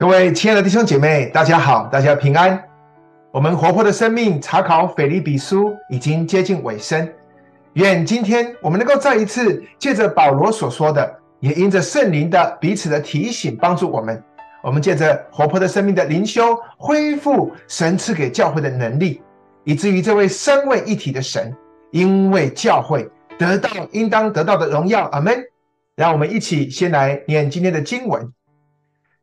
各位亲爱的弟兄姐妹，大家好，大家平安。我们活泼的生命查考腓立比书已经接近尾声，愿今天我们能够再一次借着保罗所说的，也因着圣灵的彼此的提醒，帮助我们。我们借着活泼的生命的灵修，恢复神赐给教会的能力，以至于这位三位一体的神，因为教会得到应当得到的荣耀。阿门。让我们一起先来念今天的经文。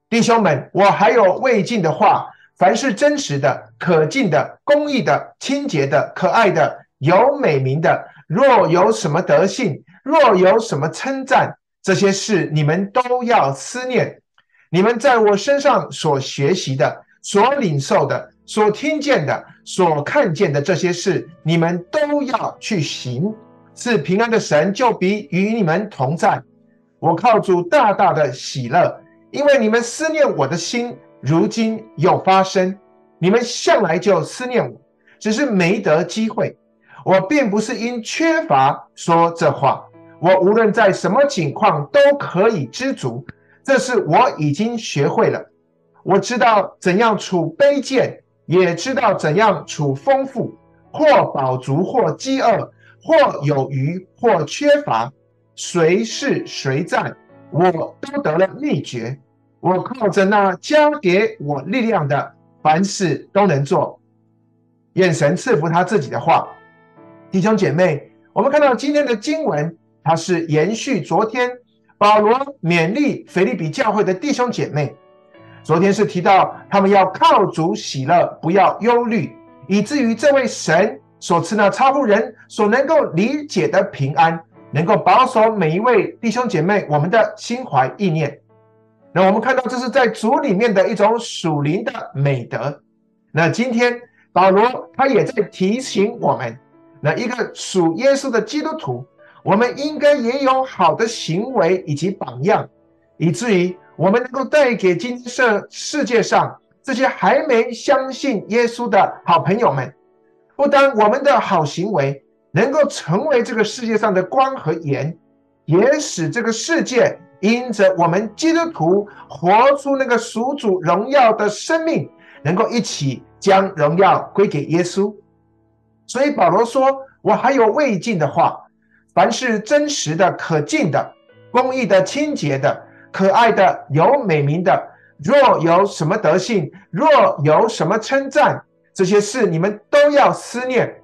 弟兄们，我还有未尽的话：凡是真实的、可敬的、公义的、清洁的、可爱的、有美名的，若有什么德行，若有什么称赞，这些事你们都要思念。你们在我身上所学习的、所领受的、所听见的、所看见的这些事，你们都要去行。赐平安的神就必与你们同在。我靠主大大的喜乐。因为你们思念我的心，如今又发生。你们向来就思念我，只是没得机会。我并不是因缺乏说这话，我无论在什么情况都可以知足，这是我已经学会了。我知道怎样处卑贱，也知道怎样处丰富，或饱足，或饥饿，或有余，或缺乏，随是随在。我都得了秘诀，我靠着那加给我力量的，凡事都能做。愿神赐福他自己的话。弟兄姐妹，我们看到今天的经文，它是延续昨天保罗勉励腓利比教会的弟兄姐妹。昨天是提到他们要靠主喜乐，不要忧虑，以至于这位神所赐那超乎人所能够理解的平安。能够保守每一位弟兄姐妹，我们的心怀意念。那我们看到这是在主里面的一种属灵的美德。那今天保罗他也在提醒我们，那一个属耶稣的基督徒，我们应该也有好的行为以及榜样，以至于我们能够带给今天世世界上这些还没相信耶稣的好朋友们，不单我们的好行为。能够成为这个世界上的光和盐，也使这个世界因着我们基督徒活出那个属主荣耀的生命，能够一起将荣耀归给耶稣。所以保罗说：“我还有未尽的话，凡是真实的、可敬的、公义的、清洁的、可爱的、有美名的，若有什么德性，若有什么称赞，这些事你们都要思念。”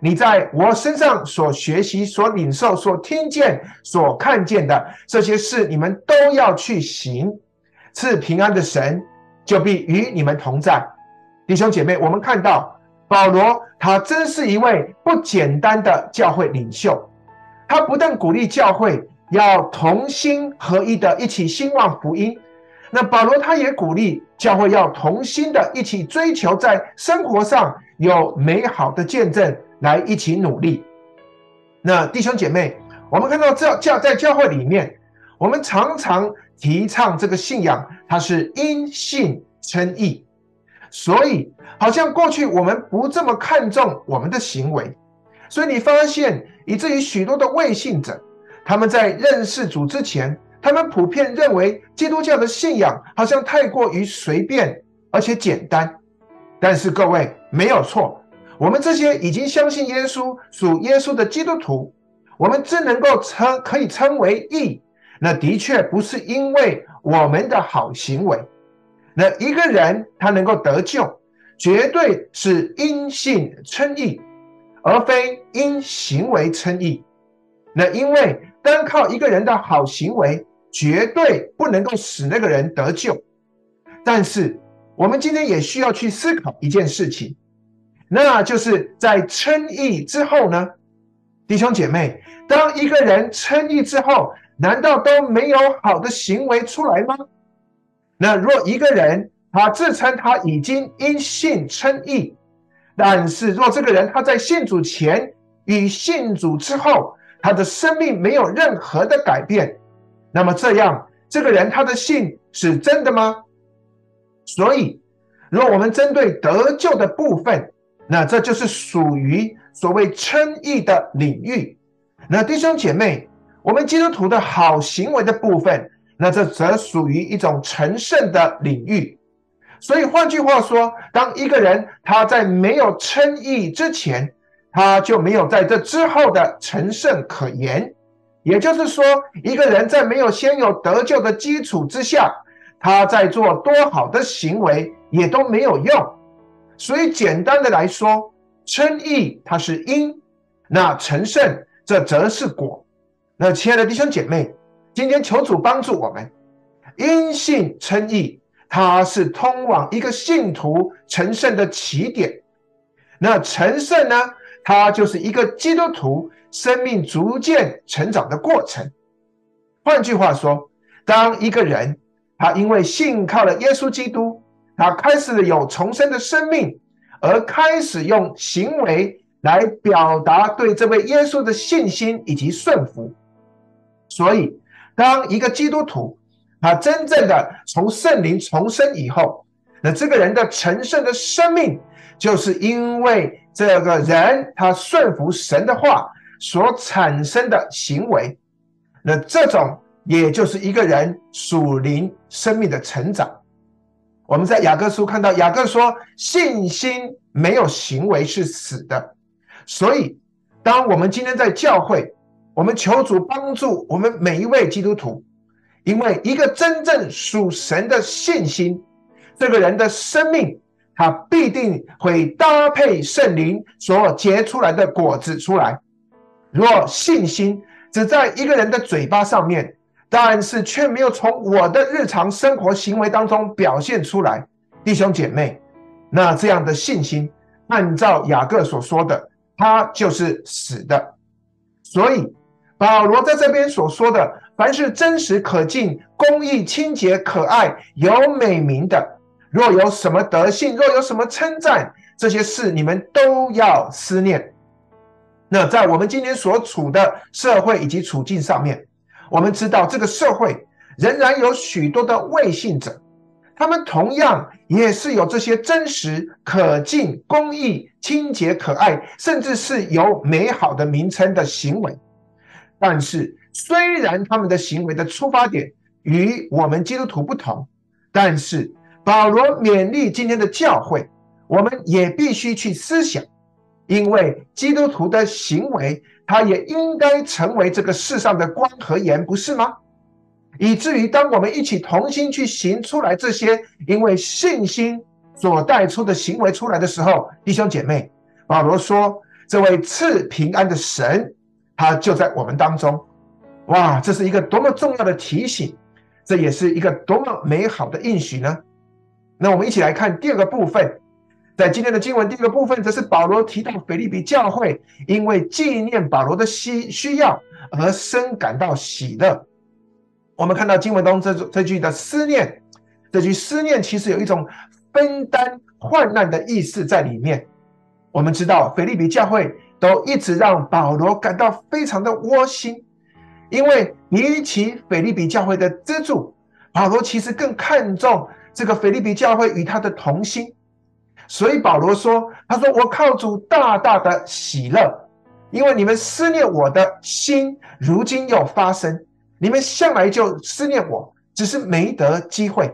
你在我身上所学习、所领受、所听见、所看见的这些事，你们都要去行。赐平安的神就必与你们同在。弟兄姐妹，我们看到保罗，他真是一位不简单的教会领袖。他不但鼓励教会要同心合一的一起兴旺福音，那保罗他也鼓励教会要同心的一起追求在生活上有美好的见证。来一起努力。那弟兄姐妹，我们看到这教在教会里面，我们常常提倡这个信仰，它是因信称义。所以，好像过去我们不这么看重我们的行为，所以你发现，以至于许多的未信者，他们在认识主之前，他们普遍认为基督教的信仰好像太过于随便而且简单。但是各位，没有错。我们这些已经相信耶稣、属耶稣的基督徒，我们真能够称可以称为义，那的确不是因为我们的好行为。那一个人他能够得救，绝对是因信称义，而非因行为称义。那因为单靠一个人的好行为，绝对不能够使那个人得救。但是我们今天也需要去思考一件事情。那就是在称义之后呢，弟兄姐妹，当一个人称义之后，难道都没有好的行为出来吗？那若一个人他自称他已经因信称义，但是若这个人他在信主前与信主之后，他的生命没有任何的改变，那么这样这个人他的信是真的吗？所以，若我们针对得救的部分，那这就是属于所谓称义的领域。那弟兄姐妹，我们基督徒的好行为的部分，那这则属于一种成圣的领域。所以换句话说，当一个人他在没有称义之前，他就没有在这之后的成圣可言。也就是说，一个人在没有先有得救的基础之下，他在做多好的行为也都没有用。所以简单的来说，称义它是因，那成圣这则是果。那亲爱的弟兄姐妹，今天求主帮助我们，因信称义，它是通往一个信徒成圣的起点。那成圣呢，它就是一个基督徒生命逐渐成长的过程。换句话说，当一个人他因为信靠了耶稣基督，他开始有重生的生命，而开始用行为来表达对这位耶稣的信心以及顺服。所以，当一个基督徒他真正的从圣灵重生以后，那这个人的成圣的生命，就是因为这个人他顺服神的话所产生的行为。那这种也就是一个人属灵生命的成长。我们在雅各书看到雅各说，信心没有行为是死的。所以，当我们今天在教会，我们求主帮助我们每一位基督徒，因为一个真正属神的信心，这个人的生命，他必定会搭配圣灵所结出来的果子出来。若信心只在一个人的嘴巴上面，但是却没有从我的日常生活行为当中表现出来，弟兄姐妹，那这样的信心，按照雅各所说的，他就是死的。所以。保罗在这边所说的，凡是真实可敬、公义、清洁、可爱、有美名的，若有什么德性，若有什么称赞，这些事你们都要思念。那在我们今天所处的社会以及处境上面，我们知道这个社会仍然有许多的未信者，他们同样也是有这些真实、可敬、公义、清洁、可爱，甚至是有美好的名称的行为。但是，虽然他们的行为的出发点与我们基督徒不同，但是保罗勉励今天的教会，我们也必须去思想，因为基督徒的行为，他也应该成为这个世上的光和盐，不是吗？以至于当我们一起同心去行出来这些因为信心所带出的行为出来的时候，弟兄姐妹，保罗说：“这位赐平安的神。”他就在我们当中，哇！这是一个多么重要的提醒，这也是一个多么美好的应许呢？那我们一起来看第二个部分，在今天的经文第二个部分，则是保罗提到腓利比教会因为纪念保罗的需需要而深感到喜乐。我们看到经文中这这句的思念，这句思念其实有一种分担患难的意思在里面。我们知道腓利比教会。都一直让保罗感到非常的窝心，因为比起腓利比教会的资助，保罗其实更看重这个腓利比教会与他的同心。所以保罗说：“他说我靠主大大的喜乐，因为你们思念我的心，如今又发生。你们向来就思念我，只是没得机会。”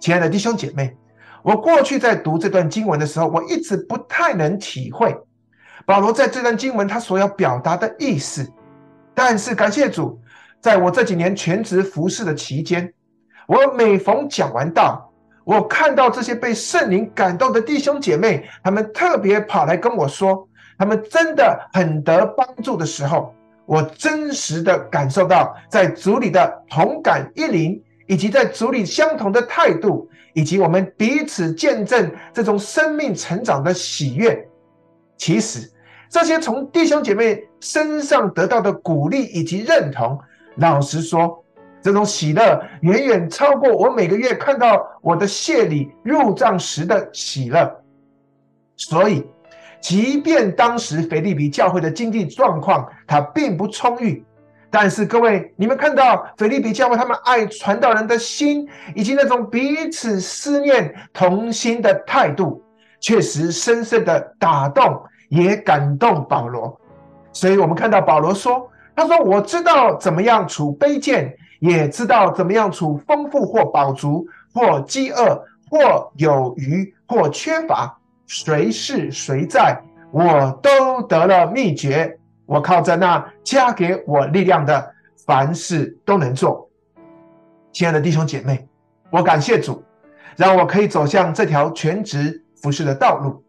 亲爱的弟兄姐妹，我过去在读这段经文的时候，我一直不太能体会。保罗在这段经文他所要表达的意思，但是感谢主，在我这几年全职服侍的期间，我每逢讲完道，我看到这些被圣灵感动的弟兄姐妹，他们特别跑来跟我说，他们真的很得帮助的时候，我真实的感受到在组里的同感一灵，以及在组里相同的态度，以及我们彼此见证这种生命成长的喜悦，其实。这些从弟兄姐妹身上得到的鼓励以及认同，老实说，这种喜乐远远超过我每个月看到我的谢礼入账时的喜乐。所以，即便当时腓利比教会的经济状况它并不充裕，但是各位，你们看到腓利比教会他们爱传道人的心，以及那种彼此思念同心的态度，确实深深的打动。也感动保罗，所以我们看到保罗说：“他说我知道怎么样处卑贱，也知道怎么样处丰富或饱足，或饥饿或有余或缺乏，随事随在，我都得了秘诀。我靠着那加给我力量的，凡事都能做。亲爱的弟兄姐妹，我感谢主，让我可以走向这条全职服事的道路。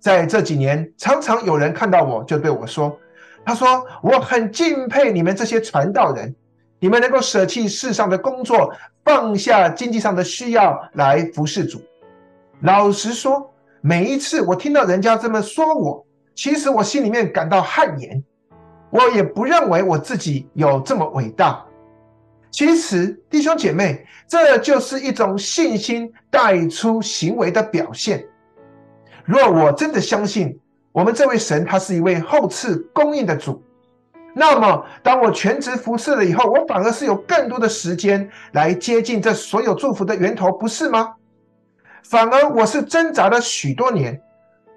在这几年，常常有人看到我就对我说：“他说我很敬佩你们这些传道人，你们能够舍弃世上的工作，放下经济上的需要来服事主。”老实说，每一次我听到人家这么说我，其实我心里面感到汗颜。我也不认为我自己有这么伟大。其实，弟兄姐妹，这就是一种信心带出行为的表现。若我真的相信我们这位神，他是一位厚赐供应的主，那么当我全职服侍了以后，我反而是有更多的时间来接近这所有祝福的源头，不是吗？反而我是挣扎了许多年，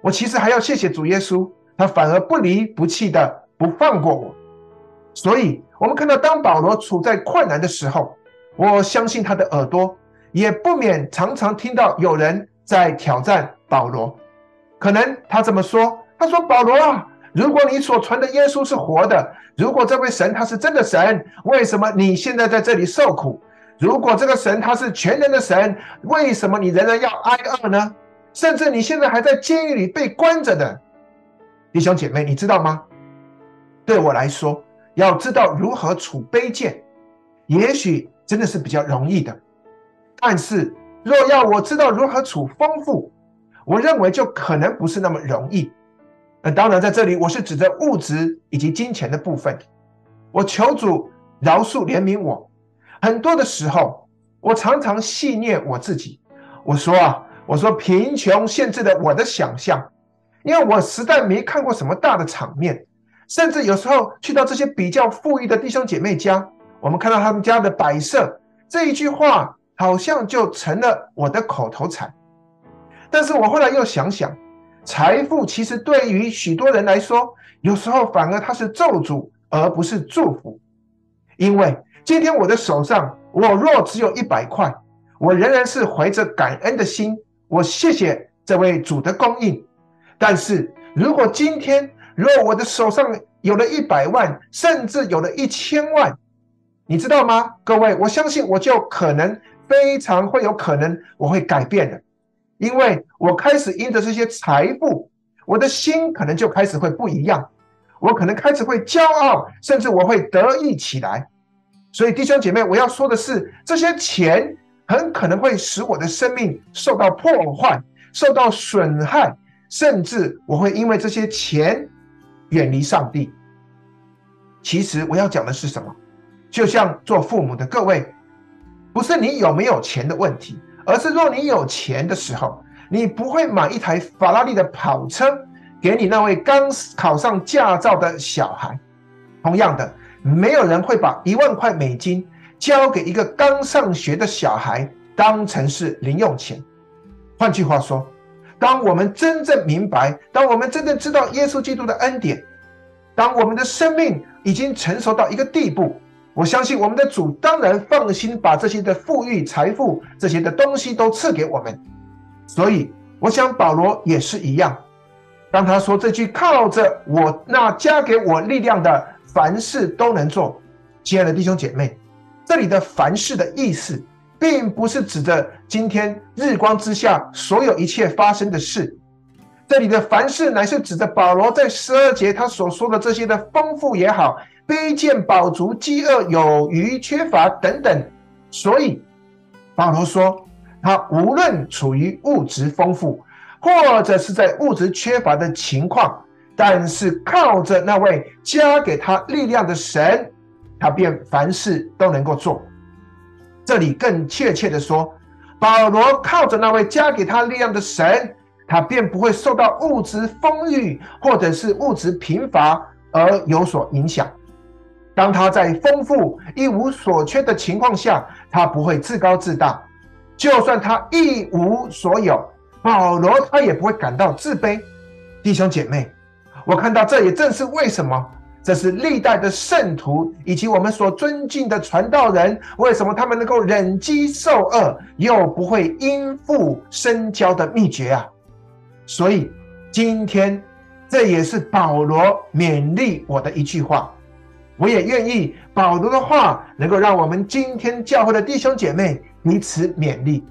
我其实还要谢谢主耶稣，他反而不离不弃的不放过我。所以，我们看到当保罗处在困难的时候，我相信他的耳朵也不免常常听到有人在挑战保罗。可能他这么说：“他说保罗啊，如果你所传的耶稣是活的，如果这位神他是真的神，为什么你现在在这里受苦？如果这个神他是全能的神，为什么你仍然要挨饿呢？甚至你现在还在监狱里被关着的。弟兄姐妹，你知道吗？对我来说，要知道如何处卑贱，也许真的是比较容易的。但是若要我知道如何处丰富，我认为就可能不是那么容易。那当然，在这里我是指的物质以及金钱的部分。我求主饶恕怜悯我。很多的时候，我常常戏谑我自己。我说啊，我说贫穷限制了我的想象，因为我实在没看过什么大的场面。甚至有时候去到这些比较富裕的弟兄姐妹家，我们看到他们家的摆设，这一句话好像就成了我的口头禅。但是我后来又想想，财富其实对于许多人来说，有时候反而它是咒诅，而不是祝福。因为今天我的手上，我若只有一百块，我仍然是怀着感恩的心，我谢谢这位主的供应。但是如果今天，若我的手上有了一百万，甚至有了一千万，你知道吗？各位，我相信我就可能非常会有可能我会改变的。因为我开始因着这些财富，我的心可能就开始会不一样，我可能开始会骄傲，甚至我会得意起来。所以弟兄姐妹，我要说的是，这些钱很可能会使我的生命受到破坏、受到损害，甚至我会因为这些钱远离上帝。其实我要讲的是什么？就像做父母的各位，不是你有没有钱的问题。而是若你有钱的时候，你不会买一台法拉利的跑车给你那位刚考上驾照的小孩。同样的，没有人会把一万块美金交给一个刚上学的小孩当成是零用钱。换句话说，当我们真正明白，当我们真正知道耶稣基督的恩典，当我们的生命已经成熟到一个地步。我相信我们的主当然放心把这些的富裕、财富这些的东西都赐给我们，所以我想保罗也是一样。当他说这句“靠着我那加给我力量的，凡事都能做”，亲爱的弟兄姐妹，这里的“凡事”的意思，并不是指着今天日光之下所有一切发生的事，这里的“凡事”乃是指着保罗在十二节他所说的这些的丰富也好。卑贱、饱足、饥饿、有余、缺乏等等，所以保罗说，他无论处于物质丰富，或者是在物质缺乏的情况，但是靠着那位加给他力量的神，他便凡事都能够做。这里更确切的说，保罗靠着那位加给他力量的神，他便不会受到物质丰裕或者是物质贫乏而有所影响。当他在丰富一无所缺的情况下，他不会自高自大；就算他一无所有，保罗他也不会感到自卑。弟兄姐妹，我看到这也正是为什么这是历代的圣徒以及我们所尊敬的传道人，为什么他们能够忍饥受饿，又不会因父生骄的秘诀啊？所以今天这也是保罗勉励我的一句话，我也愿意保罗的话能够让我们今天教会的弟兄姐妹彼此勉励。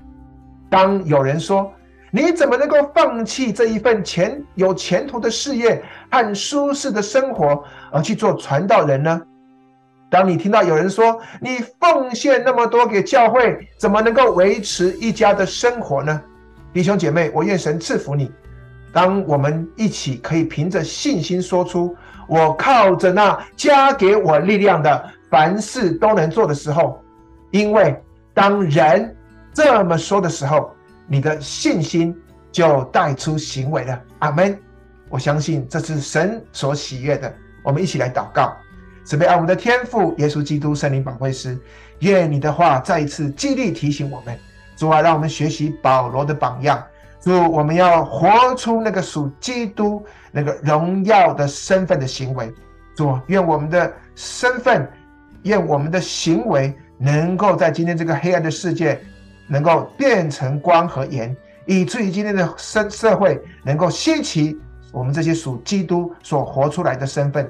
当有人说，你怎么能够放弃这一份前有前途的事业和舒适的生活，而去做传道人呢？当你听到有人说你奉献那么多给教会，怎么能够维持一家的生活呢？弟兄姐妹，我愿神赐福你。当我们一起可以凭着信心说出“我靠着那加给我力量的，凡事都能做”的时候，因为当人这么说的时候，你的信心就带出行为了，阿门。我相信这是神所喜悦的。我们一起来祷告，慈悲爱我们的天父耶稣基督圣灵保惠师，愿你的话再一次激励提醒我们，主啊，让我们学习保罗的榜样，主，我们要活出那个属基督那个荣耀的身份的行为。主，愿我们的身份，愿我们的行为，能够在今天这个黑暗的世界。能够变成光和盐，以至于今天的社社会能够兴起我们这些属基督所活出来的身份，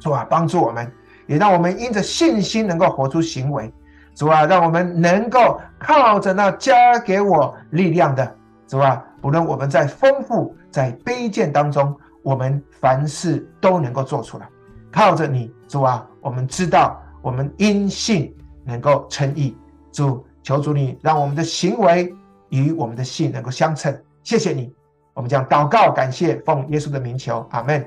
主啊，帮助我们，也让我们因着信心能够活出行为。主啊，让我们能够靠着那加给我力量的主啊，不论我们在丰富在卑贱当中，我们凡事都能够做出来。靠着你，主啊，我们知道我们因信能够称义，主。求主你让我们的行为与我们的信能够相称，谢谢你。我们将祷告感谢，奉耶稣的名求，阿门。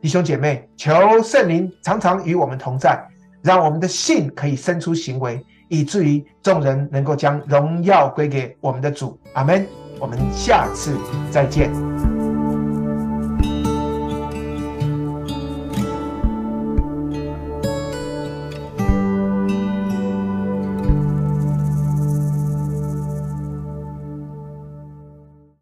弟兄姐妹，求圣灵常常与我们同在，让我们的信可以生出行为，以至于众人能够将荣耀归给我们的主，阿门。我们下次再见。